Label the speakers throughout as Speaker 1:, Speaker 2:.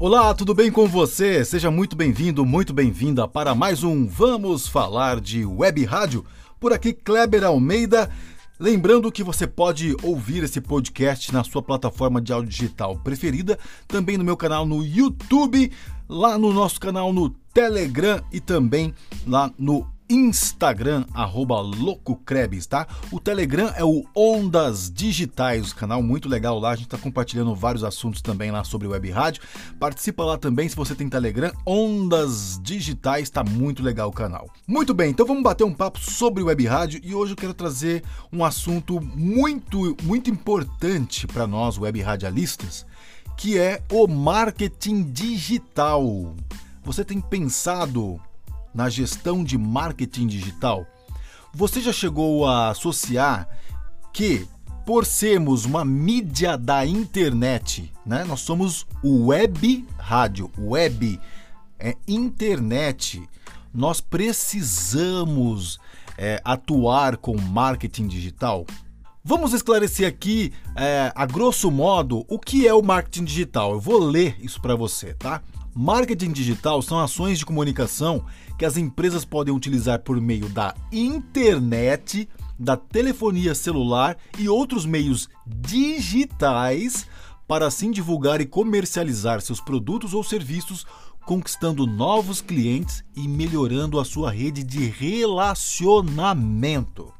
Speaker 1: Olá, tudo bem com você? Seja muito bem-vindo, muito bem-vinda para mais um Vamos Falar de Web Rádio. Por aqui, Kleber Almeida. Lembrando que você pode ouvir esse podcast na sua plataforma de áudio digital preferida, também no meu canal no YouTube, lá no nosso canal no Telegram e também lá no Instagram, arroba LocoCrebs, tá? O Telegram é o Ondas Digitais, canal muito legal lá. A gente está compartilhando vários assuntos também lá sobre web rádio. Participa lá também se você tem Telegram. Ondas Digitais, tá muito legal o canal. Muito bem, então vamos bater um papo sobre web rádio e hoje eu quero trazer um assunto muito, muito importante para nós, web radialistas, que é o marketing digital. Você tem pensado na gestão de marketing digital? Você já chegou a associar que, por sermos uma mídia da internet, né? Nós somos web rádio, web é internet. Nós precisamos é, atuar com marketing digital. Vamos esclarecer aqui, é, a grosso modo, o que é o marketing digital. Eu vou ler isso para você, tá? Marketing digital são ações de comunicação que as empresas podem utilizar por meio da internet, da telefonia celular e outros meios digitais para assim divulgar e comercializar seus produtos ou serviços, conquistando novos clientes e melhorando a sua rede de relacionamento.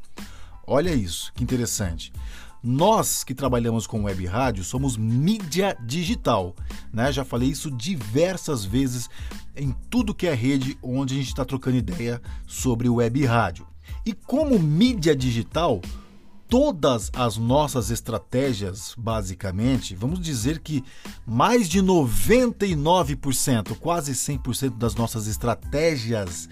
Speaker 1: Olha isso, que interessante. Nós que trabalhamos com web rádio somos mídia digital, né? Já falei isso diversas vezes em tudo que é rede onde a gente está trocando ideia sobre web rádio. E como mídia digital, todas as nossas estratégias, basicamente, vamos dizer que mais de 99%, quase 100% das nossas estratégias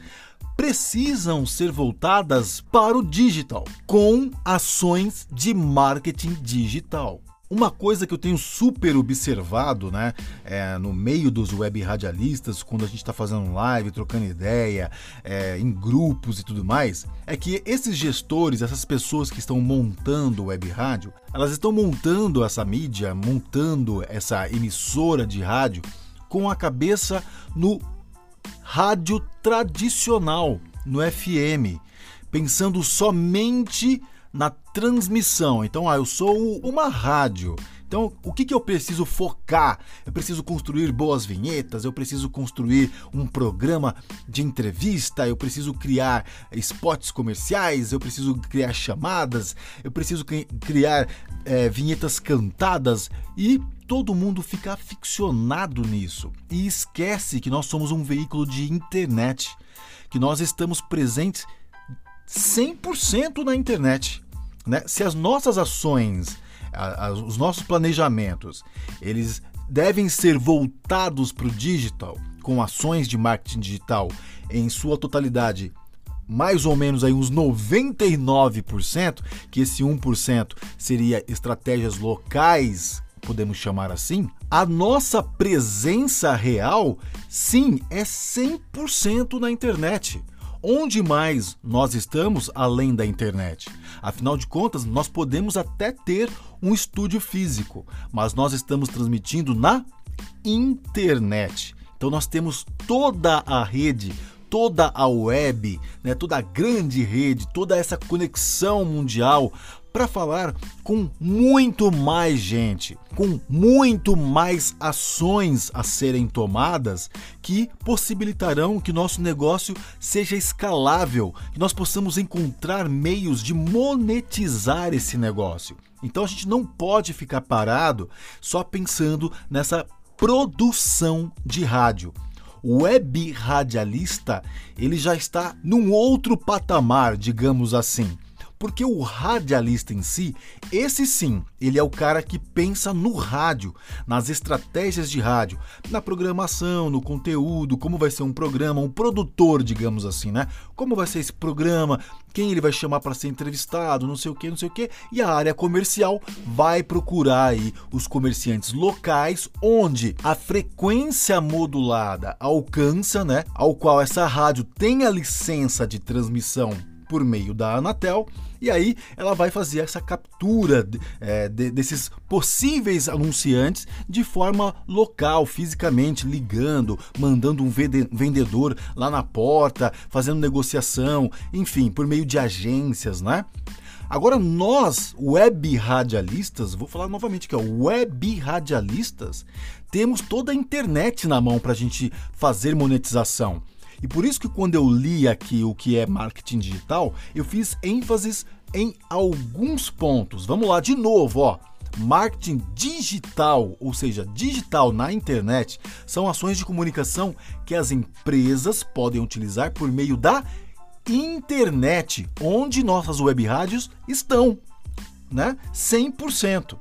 Speaker 1: precisam ser voltadas para o digital, com ações de marketing digital. Uma coisa que eu tenho super observado, né, é, no meio dos web radialistas, quando a gente está fazendo live, trocando ideia, é, em grupos e tudo mais, é que esses gestores, essas pessoas que estão montando web rádio, elas estão montando essa mídia, montando essa emissora de rádio com a cabeça no rádio tradicional, no FM, pensando somente na transmissão. Então, ah, eu sou uma rádio. Então, o que, que eu preciso focar? Eu preciso construir boas vinhetas, eu preciso construir um programa de entrevista, eu preciso criar spots comerciais, eu preciso criar chamadas, eu preciso criar é, vinhetas cantadas e todo mundo fica aficionado nisso e esquece que nós somos um veículo de internet, que nós estamos presentes 100% na internet. Né? Se as nossas ações, a, a, os nossos planejamentos, eles devem ser voltados para o digital, com ações de marketing digital em sua totalidade mais ou menos aí uns 99%, que esse 1% seria estratégias locais podemos chamar assim, a nossa presença real, sim, é 100% na internet. Onde mais nós estamos além da internet? Afinal de contas, nós podemos até ter um estúdio físico, mas nós estamos transmitindo na internet. Então nós temos toda a rede, toda a web, né, toda a grande rede, toda essa conexão mundial para falar com muito mais gente, com muito mais ações a serem tomadas que possibilitarão que nosso negócio seja escalável, que nós possamos encontrar meios de monetizar esse negócio. Então a gente não pode ficar parado só pensando nessa produção de rádio. O web radialista, ele já está num outro patamar, digamos assim. Porque o radialista em si, esse sim, ele é o cara que pensa no rádio, nas estratégias de rádio, na programação, no conteúdo, como vai ser um programa, um produtor, digamos assim, né? Como vai ser esse programa, quem ele vai chamar para ser entrevistado, não sei o que, não sei o que. E a área comercial vai procurar aí os comerciantes locais onde a frequência modulada alcança, né? Ao qual essa rádio tem a licença de transmissão por meio da Anatel e aí ela vai fazer essa captura é, de, desses possíveis anunciantes de forma local, fisicamente, ligando, mandando um vendedor lá na porta, fazendo negociação, enfim, por meio de agências, né? Agora nós, web radialistas, vou falar novamente que é web radialistas, temos toda a internet na mão para a gente fazer monetização. E por isso que quando eu li aqui o que é marketing digital, eu fiz ênfases em alguns pontos. Vamos lá de novo, ó. Marketing digital, ou seja, digital na internet, são ações de comunicação que as empresas podem utilizar por meio da internet, onde nossas web rádios estão, né? 100%.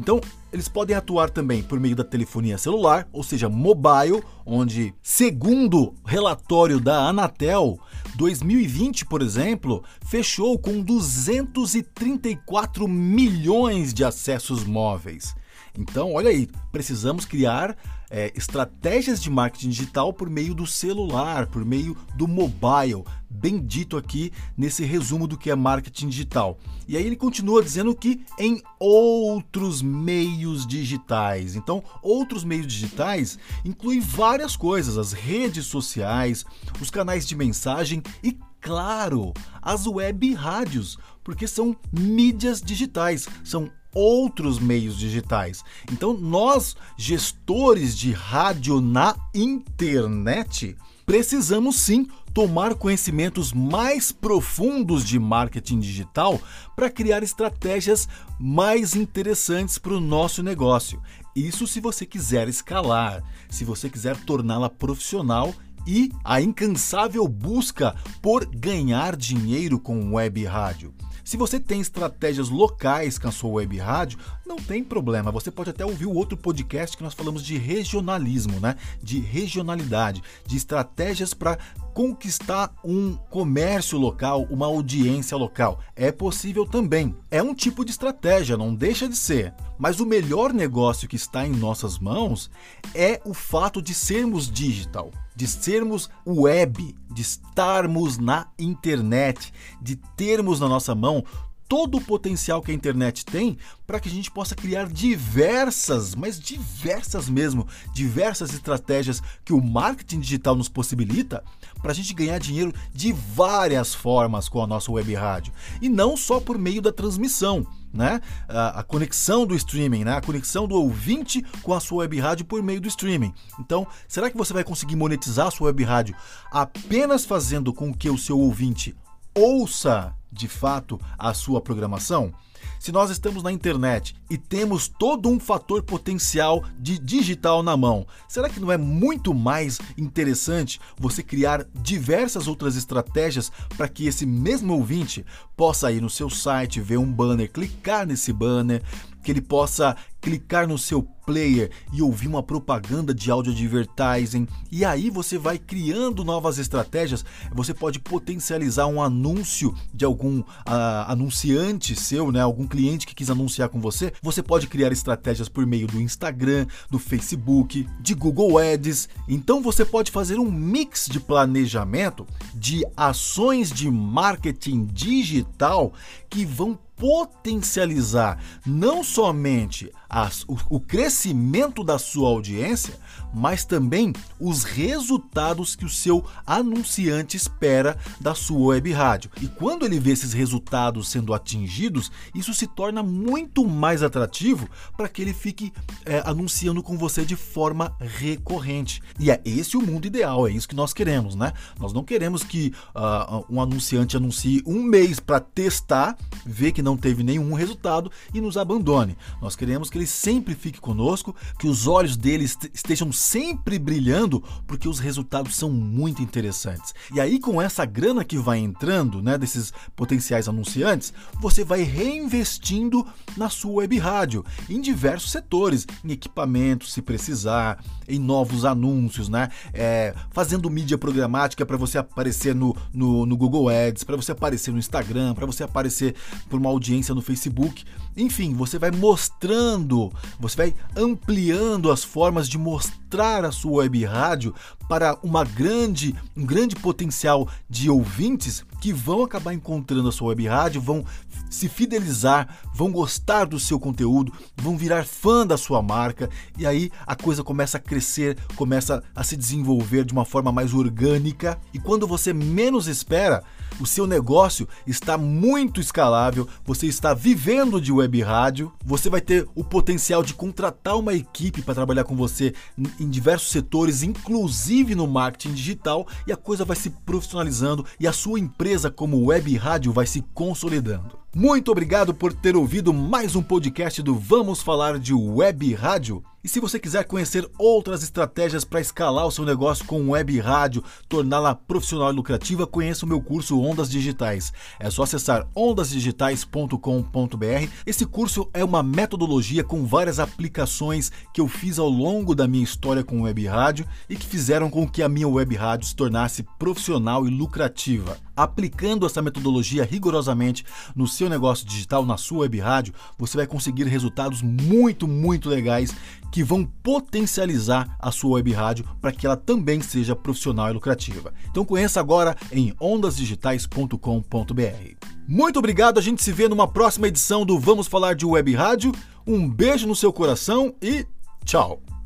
Speaker 1: Então, eles podem atuar também por meio da telefonia celular, ou seja, mobile, onde, segundo relatório da Anatel, 2020, por exemplo, fechou com 234 milhões de acessos móveis. Então, olha aí, precisamos criar é, estratégias de marketing digital por meio do celular, por meio do mobile, bem dito aqui nesse resumo do que é marketing digital. E aí ele continua dizendo que em outros meios digitais. Então, outros meios digitais incluem várias coisas, as redes sociais, os canais de mensagem e claro, as web rádios, porque são mídias digitais, são outros meios digitais. Então, nós, gestores de rádio na internet, precisamos sim tomar conhecimentos mais profundos de marketing digital para criar estratégias mais interessantes para o nosso negócio. Isso se você quiser escalar, se você quiser torná-la profissional e a incansável busca por ganhar dinheiro com web rádio. Se você tem estratégias locais com a sua web rádio, não tem problema. Você pode até ouvir o outro podcast que nós falamos de regionalismo, né? De regionalidade, de estratégias para conquistar um comércio local, uma audiência local. É possível também. É um tipo de estratégia, não deixa de ser. Mas o melhor negócio que está em nossas mãos é o fato de sermos digital, de sermos web, de estarmos na internet, de termos na nossa mão todo o potencial que a internet tem para que a gente possa criar diversas, mas diversas mesmo, diversas estratégias que o marketing digital nos possibilita para a gente ganhar dinheiro de várias formas com a nossa web rádio e não só por meio da transmissão. Né? A, conexão do streaming, né? a conexão do ouvinte com a sua web rádio por meio do streaming. Então, será que você vai conseguir monetizar a sua web rádio apenas fazendo com que o seu ouvinte ouça de fato a sua programação? Se nós estamos na internet e temos todo um fator potencial de digital na mão, será que não é muito mais interessante você criar diversas outras estratégias para que esse mesmo ouvinte possa ir no seu site, ver um banner, clicar nesse banner, que ele possa clicar no seu player e ouvir uma propaganda de áudio advertising. E aí você vai criando novas estratégias. Você pode potencializar um anúncio de algum uh, anunciante seu, né? Algum cliente que quis anunciar com você. Você pode criar estratégias por meio do Instagram, do Facebook, de Google Ads. Então você pode fazer um mix de planejamento de ações de marketing digital que vão potencializar não somente as, o, o crescimento da sua audiência, mas também os resultados que o seu anunciante espera da sua web rádio. E quando ele vê esses resultados sendo atingidos, isso se torna muito mais atrativo para que ele fique é, anunciando com você de forma recorrente. E é esse o mundo ideal, é isso que nós queremos, né? Nós não queremos que uh, um anunciante anuncie um mês para testar, ver que não teve nenhum resultado e nos abandone. Nós queremos que ele sempre fique conosco, que os olhos dele estejam sempre brilhando, porque os resultados são muito interessantes. E aí, com essa grana que vai entrando, né, desses potenciais anunciantes, você vai reinvestindo na sua web rádio, em diversos setores, em equipamentos, se precisar, em novos anúncios, né, é, fazendo mídia programática para você aparecer no, no, no Google Ads, para você aparecer no Instagram, para você aparecer por uma audiência no Facebook. Enfim, você vai mostrando, você vai ampliando as formas de mostrar a sua web rádio para uma grande, um grande potencial de ouvintes que vão acabar encontrando a sua web rádio, vão se fidelizar, vão gostar do seu conteúdo, vão virar fã da sua marca. E aí a coisa começa a crescer, começa a se desenvolver de uma forma mais orgânica. E quando você menos espera, o seu negócio está muito escalável, você está vivendo de web rádio, você vai ter o potencial de contratar uma equipe para trabalhar com você em diversos setores, inclusive no marketing digital, e a coisa vai se profissionalizando e a sua empresa como web rádio vai se consolidando. Muito obrigado por ter ouvido mais um podcast do Vamos Falar de Web Rádio. E se você quiser conhecer outras estratégias para escalar o seu negócio com web rádio, torná-la profissional e lucrativa, conheça o meu curso Ondas Digitais. É só acessar ondasdigitais.com.br. Esse curso é uma metodologia com várias aplicações que eu fiz ao longo da minha história com web rádio e que fizeram com que a minha web rádio se tornasse profissional e lucrativa. Aplicando essa metodologia rigorosamente no seu negócio digital, na sua web rádio, você vai conseguir resultados muito, muito legais que vão potencializar a sua web rádio para que ela também seja profissional e lucrativa. Então conheça agora em ondasdigitais.com.br. Muito obrigado, a gente se vê numa próxima edição do Vamos Falar de Web Rádio. Um beijo no seu coração e tchau!